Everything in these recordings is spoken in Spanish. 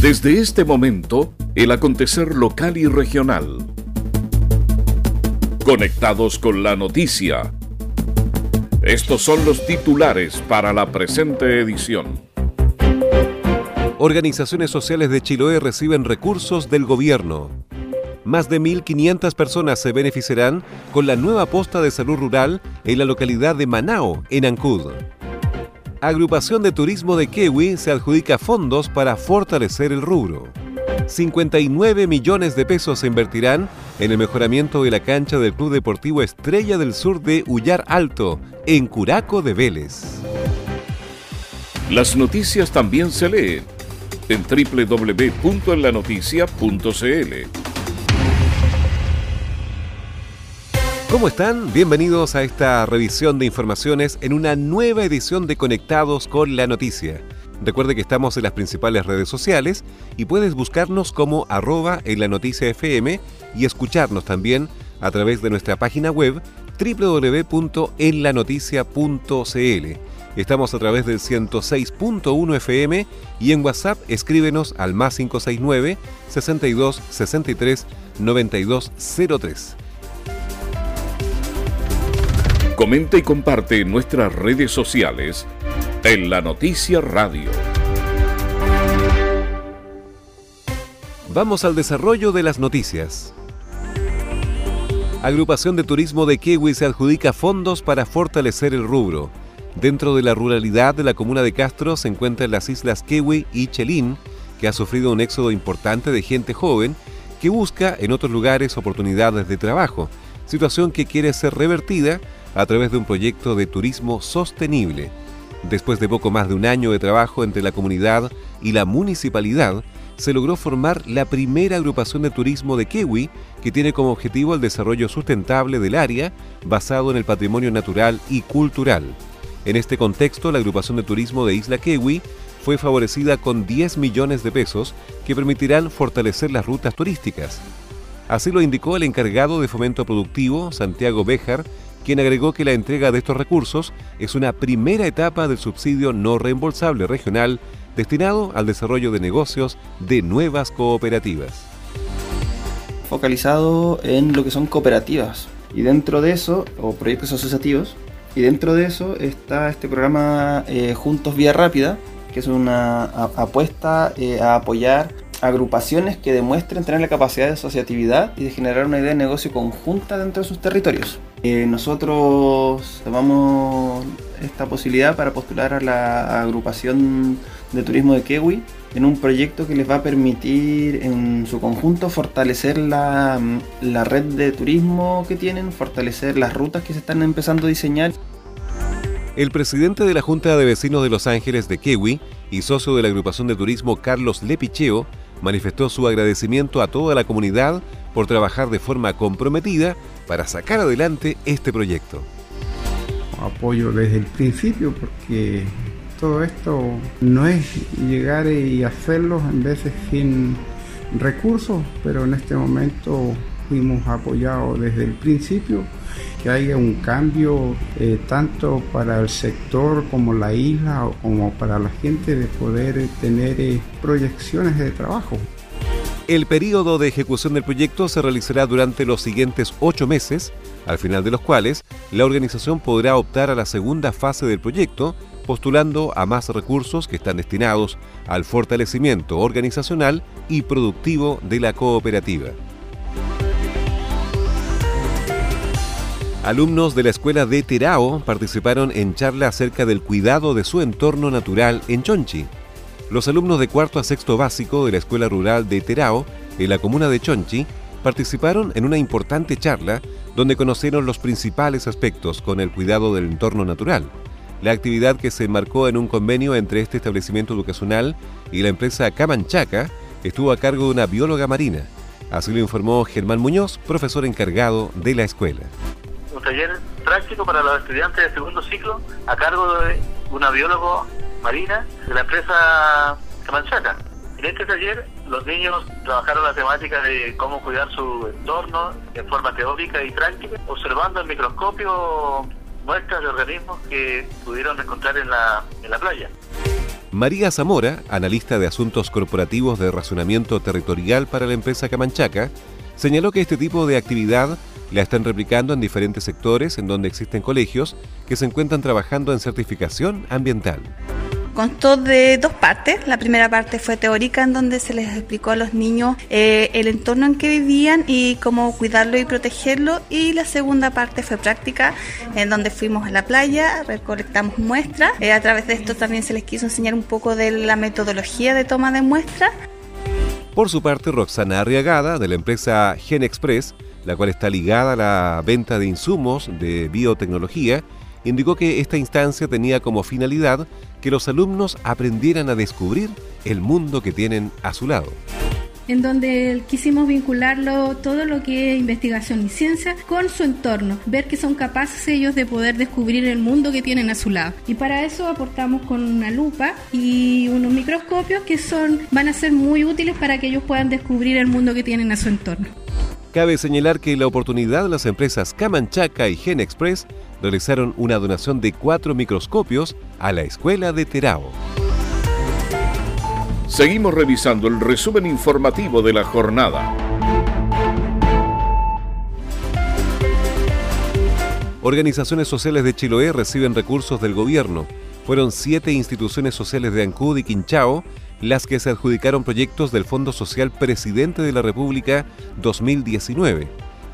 Desde este momento, el acontecer local y regional. Conectados con la noticia. Estos son los titulares para la presente edición. Organizaciones sociales de Chiloé reciben recursos del gobierno. Más de 1.500 personas se beneficiarán con la nueva posta de salud rural en la localidad de Manao, en Ancud. Agrupación de Turismo de Kewi se adjudica fondos para fortalecer el rubro. 59 millones de pesos se invertirán en el mejoramiento de la cancha del Club Deportivo Estrella del Sur de Ullar Alto, en Curaco de Vélez. Las noticias también se leen en www.enlanoticia.cl. ¿Cómo están? Bienvenidos a esta revisión de informaciones en una nueva edición de Conectados con la Noticia. Recuerde que estamos en las principales redes sociales y puedes buscarnos como arroba en la noticia FM y escucharnos también a través de nuestra página web www.enlanoticia.cl. Estamos a través del 106.1 FM y en WhatsApp escríbenos al más 569 62 63 9203. Comenta y comparte en nuestras redes sociales en la Noticia Radio. Vamos al desarrollo de las noticias. Agrupación de Turismo de Kewi se adjudica fondos para fortalecer el rubro. Dentro de la ruralidad de la comuna de Castro se encuentran las islas Kewi y Chelín, que ha sufrido un éxodo importante de gente joven que busca en otros lugares oportunidades de trabajo, situación que quiere ser revertida a través de un proyecto de turismo sostenible. Después de poco más de un año de trabajo entre la comunidad y la municipalidad, se logró formar la primera agrupación de turismo de Kewi que tiene como objetivo el desarrollo sustentable del área basado en el patrimonio natural y cultural. En este contexto, la agrupación de turismo de Isla Kewi fue favorecida con 10 millones de pesos que permitirán fortalecer las rutas turísticas. Así lo indicó el encargado de fomento productivo, Santiago Béjar, quien agregó que la entrega de estos recursos es una primera etapa del subsidio no reembolsable regional destinado al desarrollo de negocios de nuevas cooperativas. Focalizado en lo que son cooperativas y dentro de eso, o proyectos asociativos, y dentro de eso está este programa eh, Juntos Vía Rápida, que es una apuesta eh, a apoyar agrupaciones que demuestren tener la capacidad de asociatividad y de generar una idea de negocio conjunta dentro de sus territorios. Eh, nosotros tomamos esta posibilidad para postular a la agrupación de turismo de Kewi en un proyecto que les va a permitir en su conjunto fortalecer la, la red de turismo que tienen, fortalecer las rutas que se están empezando a diseñar. El presidente de la Junta de Vecinos de Los Ángeles de Kewi y socio de la agrupación de turismo Carlos Lepicheo manifestó su agradecimiento a toda la comunidad por trabajar de forma comprometida para sacar adelante este proyecto. Apoyo desde el principio porque todo esto no es llegar y hacerlo en veces sin recursos, pero en este momento fuimos apoyados desde el principio, que haya un cambio eh, tanto para el sector como la isla como para la gente de poder tener eh, proyecciones de trabajo. El periodo de ejecución del proyecto se realizará durante los siguientes ocho meses, al final de los cuales la organización podrá optar a la segunda fase del proyecto, postulando a más recursos que están destinados al fortalecimiento organizacional y productivo de la cooperativa. Alumnos de la escuela de Terao participaron en charla acerca del cuidado de su entorno natural en Chonchi. Los alumnos de cuarto a sexto básico de la Escuela Rural de Terao, en la comuna de Chonchi, participaron en una importante charla donde conocieron los principales aspectos con el cuidado del entorno natural. La actividad que se enmarcó en un convenio entre este establecimiento educacional y la empresa Camanchaca estuvo a cargo de una bióloga marina. Así lo informó Germán Muñoz, profesor encargado de la escuela. Un taller práctico para los estudiantes de segundo ciclo a cargo de una bióloga marina de la empresa Camanchaca. En este taller los niños trabajaron la temática de cómo cuidar su entorno en forma teórica y práctica, observando el microscopio muestras de organismos que pudieron encontrar en la, en la playa. María Zamora, analista de asuntos corporativos de razonamiento territorial para la empresa Camanchaca, señaló que este tipo de actividad la están replicando en diferentes sectores en donde existen colegios que se encuentran trabajando en certificación ambiental constó de dos partes. La primera parte fue teórica, en donde se les explicó a los niños eh, el entorno en que vivían y cómo cuidarlo y protegerlo. Y la segunda parte fue práctica, en donde fuimos a la playa, recolectamos muestras. Eh, a través de esto también se les quiso enseñar un poco de la metodología de toma de muestras. Por su parte, Roxana Arriagada, de la empresa Gen Express, la cual está ligada a la venta de insumos de biotecnología, indicó que esta instancia tenía como finalidad que los alumnos aprendieran a descubrir el mundo que tienen a su lado en donde quisimos vincularlo todo lo que es investigación y ciencia con su entorno, ver que son capaces ellos de poder descubrir el mundo que tienen a su lado. Y para eso aportamos con una lupa y unos microscopios que son van a ser muy útiles para que ellos puedan descubrir el mundo que tienen a su entorno. Cabe señalar que la oportunidad las empresas Camanchaca y Gen Express realizaron una donación de cuatro microscopios a la escuela de Terao. Seguimos revisando el resumen informativo de la jornada. Organizaciones sociales de Chiloé reciben recursos del gobierno. Fueron siete instituciones sociales de Ancud y Quinchao las que se adjudicaron proyectos del Fondo Social Presidente de la República 2019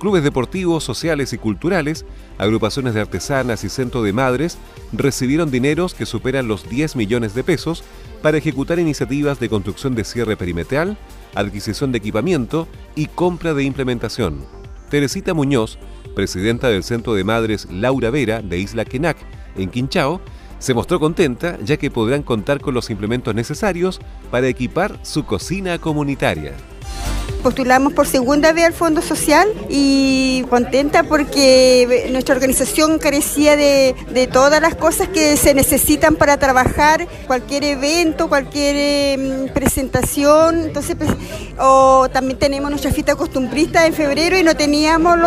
clubes deportivos, sociales y culturales, agrupaciones de artesanas y centro de madres recibieron dineros que superan los 10 millones de pesos para ejecutar iniciativas de construcción de cierre perimetral, adquisición de equipamiento y compra de implementación. Teresita Muñoz, presidenta del Centro de Madres Laura Vera de Isla Quenac, en Quinchao, se mostró contenta ya que podrán contar con los implementos necesarios para equipar su cocina comunitaria postulamos por segunda vez al Fondo Social y contenta porque nuestra organización carecía de, todas las cosas que se necesitan para trabajar, cualquier evento, cualquier em, presentación, entonces pues, o también tenemos nuestra fiesta costumbrista en febrero y no teníamos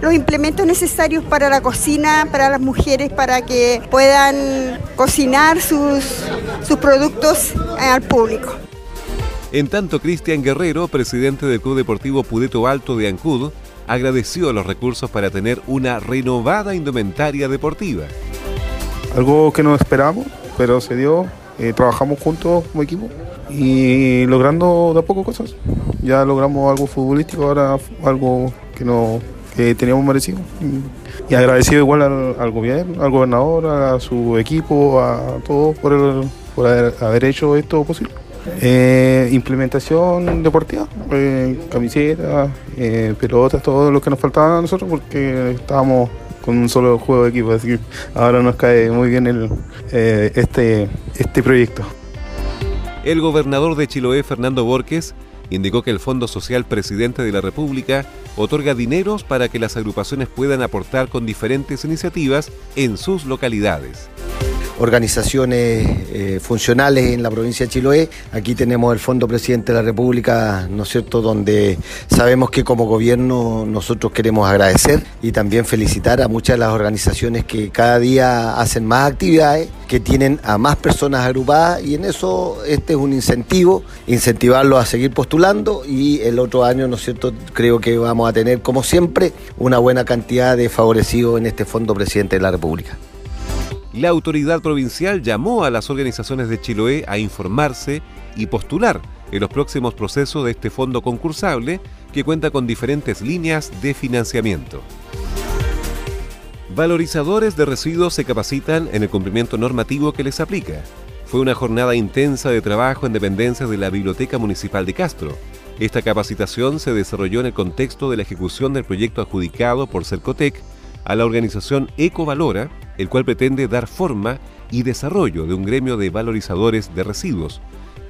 los implementos necesarios para la cocina, para las mujeres, para que puedan cocinar sus, sus productos al público. En tanto, Cristian Guerrero, presidente del Club Deportivo Pudeto Alto de Ancud, agradeció los recursos para tener una renovada indumentaria deportiva. Algo que no esperamos, pero se dio. Eh, trabajamos juntos como equipo y logrando de a poco cosas. Ya logramos algo futbolístico, ahora algo que no teníamos merecido. Y, agradecido igual al, gobierno, al gobernador, a su equipo, a todos por, por haber hecho esto posible. Eh, implementación deportiva, eh, camisetas, eh, pelotas, todo lo que nos faltaba a nosotros porque estábamos con un solo juego de equipo, así que ahora nos cae muy bien eh, este, este proyecto. El gobernador de Chiloé, Fernando Borges, indicó que el Fondo Social Presidente de la República otorga dineros para que las agrupaciones puedan aportar con diferentes iniciativas en sus localidades organizaciones eh, funcionales en la provincia de Chiloé. Aquí tenemos el Fondo Presidente de la República, ¿no es cierto?, donde sabemos que como gobierno nosotros queremos agradecer y también felicitar a muchas de las organizaciones que cada día hacen más actividades, que tienen a más personas agrupadas y en eso este es un incentivo, incentivarlos a seguir postulando y el otro año, ¿no es cierto?, creo que vamos a tener, como siempre, una buena cantidad de favorecidos en este Fondo Presidente de la República la autoridad provincial llamó a las organizaciones de Chiloé a informarse y postular en los próximos procesos de este fondo concursable que cuenta con diferentes líneas de financiamiento. Valorizadores de residuos se capacitan en el cumplimiento normativo que les aplica. Fue una jornada intensa de trabajo en dependencias de la Biblioteca Municipal de Castro. Esta capacitación se desarrolló en el contexto de la ejecución del proyecto adjudicado por Cercotec a la organización Ecovalora, el cual pretende dar forma y desarrollo de un gremio de valorizadores de residuos.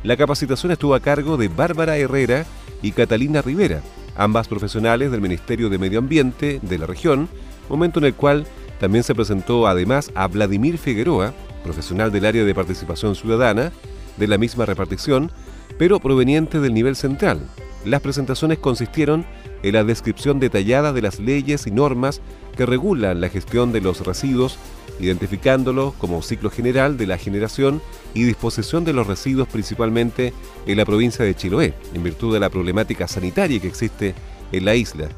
La capacitación estuvo a cargo de Bárbara Herrera y Catalina Rivera, ambas profesionales del Ministerio de Medio Ambiente de la región, momento en el cual también se presentó además a Vladimir Figueroa, profesional del área de participación ciudadana, de la misma repartición, pero proveniente del nivel central. Las presentaciones consistieron en la descripción detallada de las leyes y normas que regulan la gestión de los residuos, identificándolo como ciclo general de la generación y disposición de los residuos principalmente en la provincia de Chiloé, en virtud de la problemática sanitaria que existe en la isla.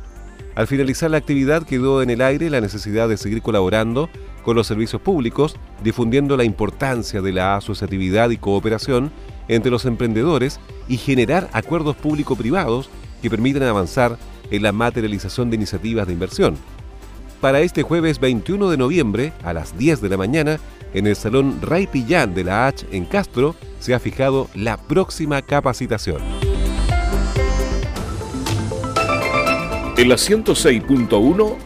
Al finalizar la actividad quedó en el aire la necesidad de seguir colaborando con los servicios públicos, difundiendo la importancia de la asociatividad y cooperación entre los emprendedores y generar acuerdos público-privados que permitan avanzar en la materialización de iniciativas de inversión. Para este jueves 21 de noviembre, a las 10 de la mañana, en el Salón Ray Pillán de la H en Castro, se ha fijado la próxima capacitación. En la 106.1,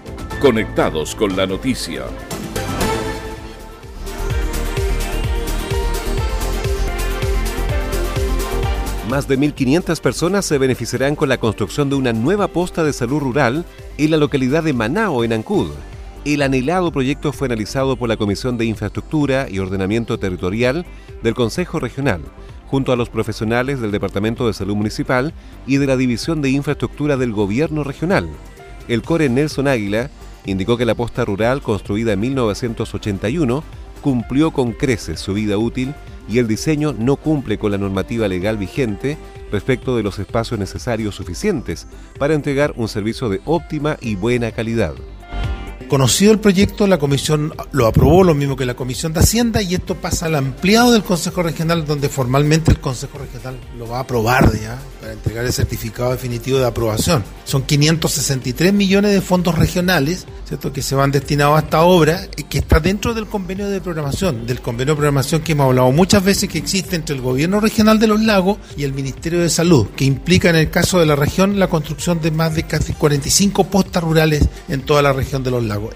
conectados con la noticia. Más de 1.500 personas se beneficiarán con la construcción de una nueva posta de salud rural en la localidad de Manao, en Ancud. El anhelado proyecto fue analizado por la Comisión de Infraestructura y Ordenamiento Territorial del Consejo Regional, junto a los profesionales del Departamento de Salud Municipal y de la División de Infraestructura del Gobierno Regional. El core Nelson Águila indicó que la posta rural, construida en 1981, cumplió con creces su vida útil y el diseño no cumple con la normativa legal vigente respecto de los espacios necesarios suficientes para entregar un servicio de óptima y buena calidad. Conocido el proyecto, la comisión lo aprobó, lo mismo que la comisión de Hacienda, y esto pasa al ampliado del Consejo Regional, donde formalmente el Consejo Regional lo va a aprobar ya para entregar el certificado definitivo de aprobación. Son 563 millones de fondos regionales, ¿cierto? que se van destinados a esta obra, que está dentro del convenio de programación, del convenio de programación que hemos hablado muchas veces que existe entre el gobierno regional de los lagos y el Ministerio de Salud, que implica en el caso de la región la construcción de más de casi 45 postas rurales en toda la región de los lagos.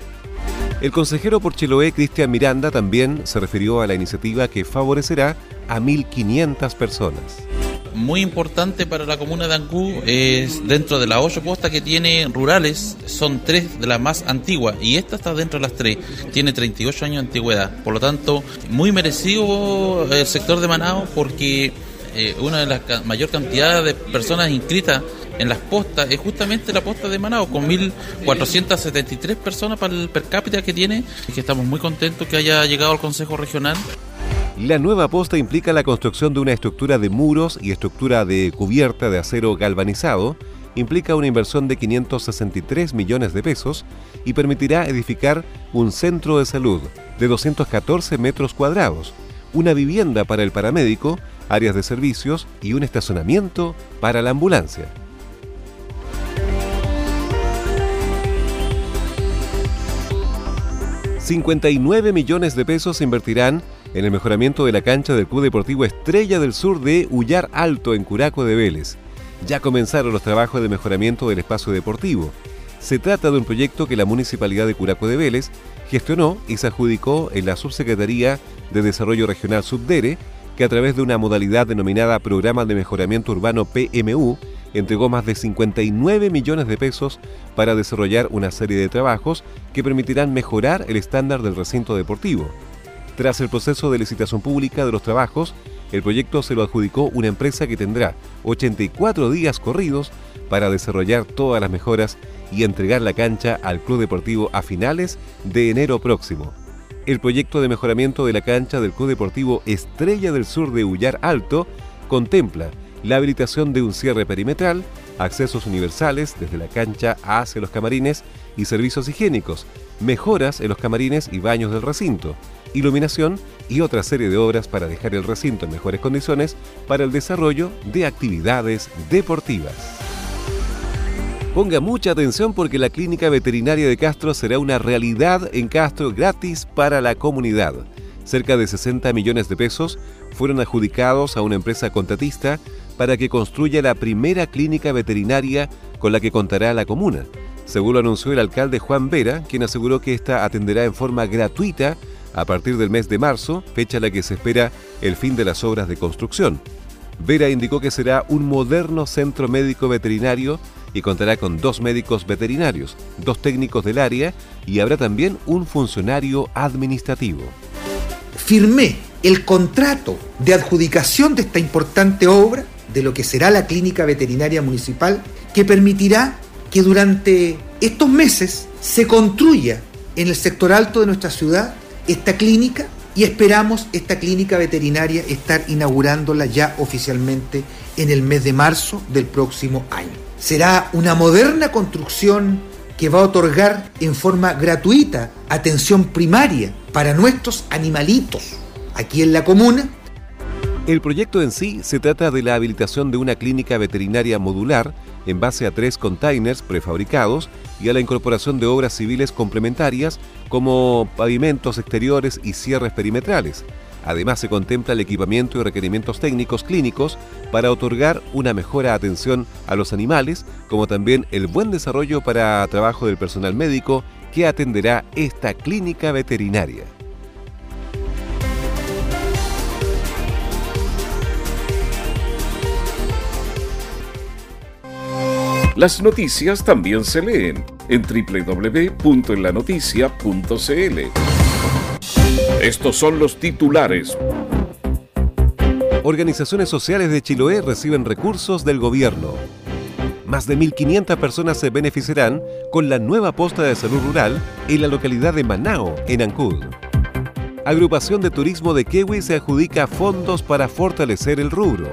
El consejero por Chiloé, Cristian Miranda, también se refirió a la iniciativa que favorecerá a 1.500 personas. Muy importante para la comuna de Ancú es dentro de las ocho postas que tiene rurales, son tres de las más antiguas y esta está dentro de las tres, tiene 38 años de antigüedad. Por lo tanto, muy merecido el sector de Manao porque eh, una de las mayor cantidad de personas inscritas en las postas es justamente la posta de Manao, con 1.473 personas para el per cápita que tiene, y que estamos muy contentos que haya llegado al Consejo Regional. La nueva posta implica la construcción de una estructura de muros y estructura de cubierta de acero galvanizado, implica una inversión de 563 millones de pesos y permitirá edificar un centro de salud de 214 metros cuadrados, una vivienda para el paramédico, áreas de servicios y un estacionamiento para la ambulancia. 59 millones de pesos invertirán en el mejoramiento de la cancha del Club Deportivo Estrella del Sur de Ullar Alto en Curaco de Vélez. Ya comenzaron los trabajos de mejoramiento del espacio deportivo. Se trata de un proyecto que la Municipalidad de Curaco de Vélez gestionó y se adjudicó en la Subsecretaría de Desarrollo Regional Subdere, que a través de una modalidad denominada Programa de Mejoramiento Urbano PMU entregó más de 59 millones de pesos para desarrollar una serie de trabajos que permitirán mejorar el estándar del recinto deportivo. Tras el proceso de licitación pública de los trabajos, el proyecto se lo adjudicó una empresa que tendrá 84 días corridos para desarrollar todas las mejoras y entregar la cancha al Club Deportivo a finales de enero próximo. El proyecto de mejoramiento de la cancha del Club Deportivo Estrella del Sur de Ullar Alto contempla la habilitación de un cierre perimetral, accesos universales desde la cancha hacia los camarines y servicios higiénicos, mejoras en los camarines y baños del recinto, iluminación y otra serie de obras para dejar el recinto en mejores condiciones para el desarrollo de actividades deportivas. Ponga mucha atención porque la clínica veterinaria de Castro será una realidad en Castro gratis para la comunidad. Cerca de 60 millones de pesos fueron adjudicados a una empresa contratista para que construya la primera clínica veterinaria con la que contará la comuna. Según lo anunció el alcalde Juan Vera, quien aseguró que esta atenderá en forma gratuita a partir del mes de marzo, fecha en la que se espera el fin de las obras de construcción. Vera indicó que será un moderno centro médico veterinario y contará con dos médicos veterinarios, dos técnicos del área y habrá también un funcionario administrativo. Firmé el contrato de adjudicación de esta importante obra de lo que será la clínica veterinaria municipal que permitirá que durante estos meses se construya en el sector alto de nuestra ciudad esta clínica y esperamos esta clínica veterinaria estar inaugurándola ya oficialmente en el mes de marzo del próximo año. Será una moderna construcción que va a otorgar en forma gratuita atención primaria para nuestros animalitos aquí en la comuna. El proyecto en sí se trata de la habilitación de una clínica veterinaria modular en base a tres containers prefabricados y a la incorporación de obras civiles complementarias como pavimentos exteriores y cierres perimetrales. Además se contempla el equipamiento y requerimientos técnicos clínicos para otorgar una mejor atención a los animales, como también el buen desarrollo para trabajo del personal médico que atenderá esta clínica veterinaria. Las noticias también se leen en www.enlanoticia.cl. Estos son los titulares. Organizaciones sociales de Chiloé reciben recursos del gobierno. Más de 1.500 personas se beneficiarán con la nueva posta de salud rural en la localidad de Manao, en Ancud. Agrupación de Turismo de Kewi se adjudica fondos para fortalecer el rubro.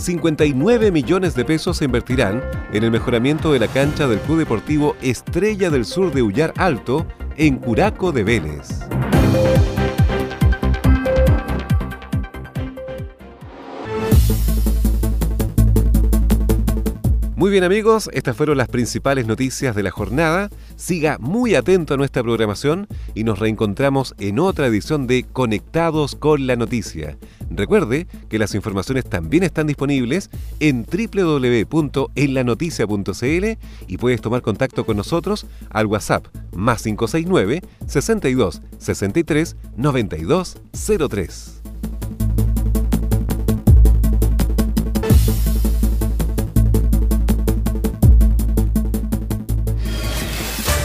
59 millones de pesos se invertirán en el mejoramiento de la cancha del Club Deportivo Estrella del Sur de Ullar Alto en Curaco de Vélez. Muy bien amigos, estas fueron las principales noticias de la jornada. Siga muy atento a nuestra programación y nos reencontramos en otra edición de Conectados con la Noticia. Recuerde que las informaciones también están disponibles en www.enlanoticia.cl y puedes tomar contacto con nosotros al WhatsApp más 569 62 63 92 03.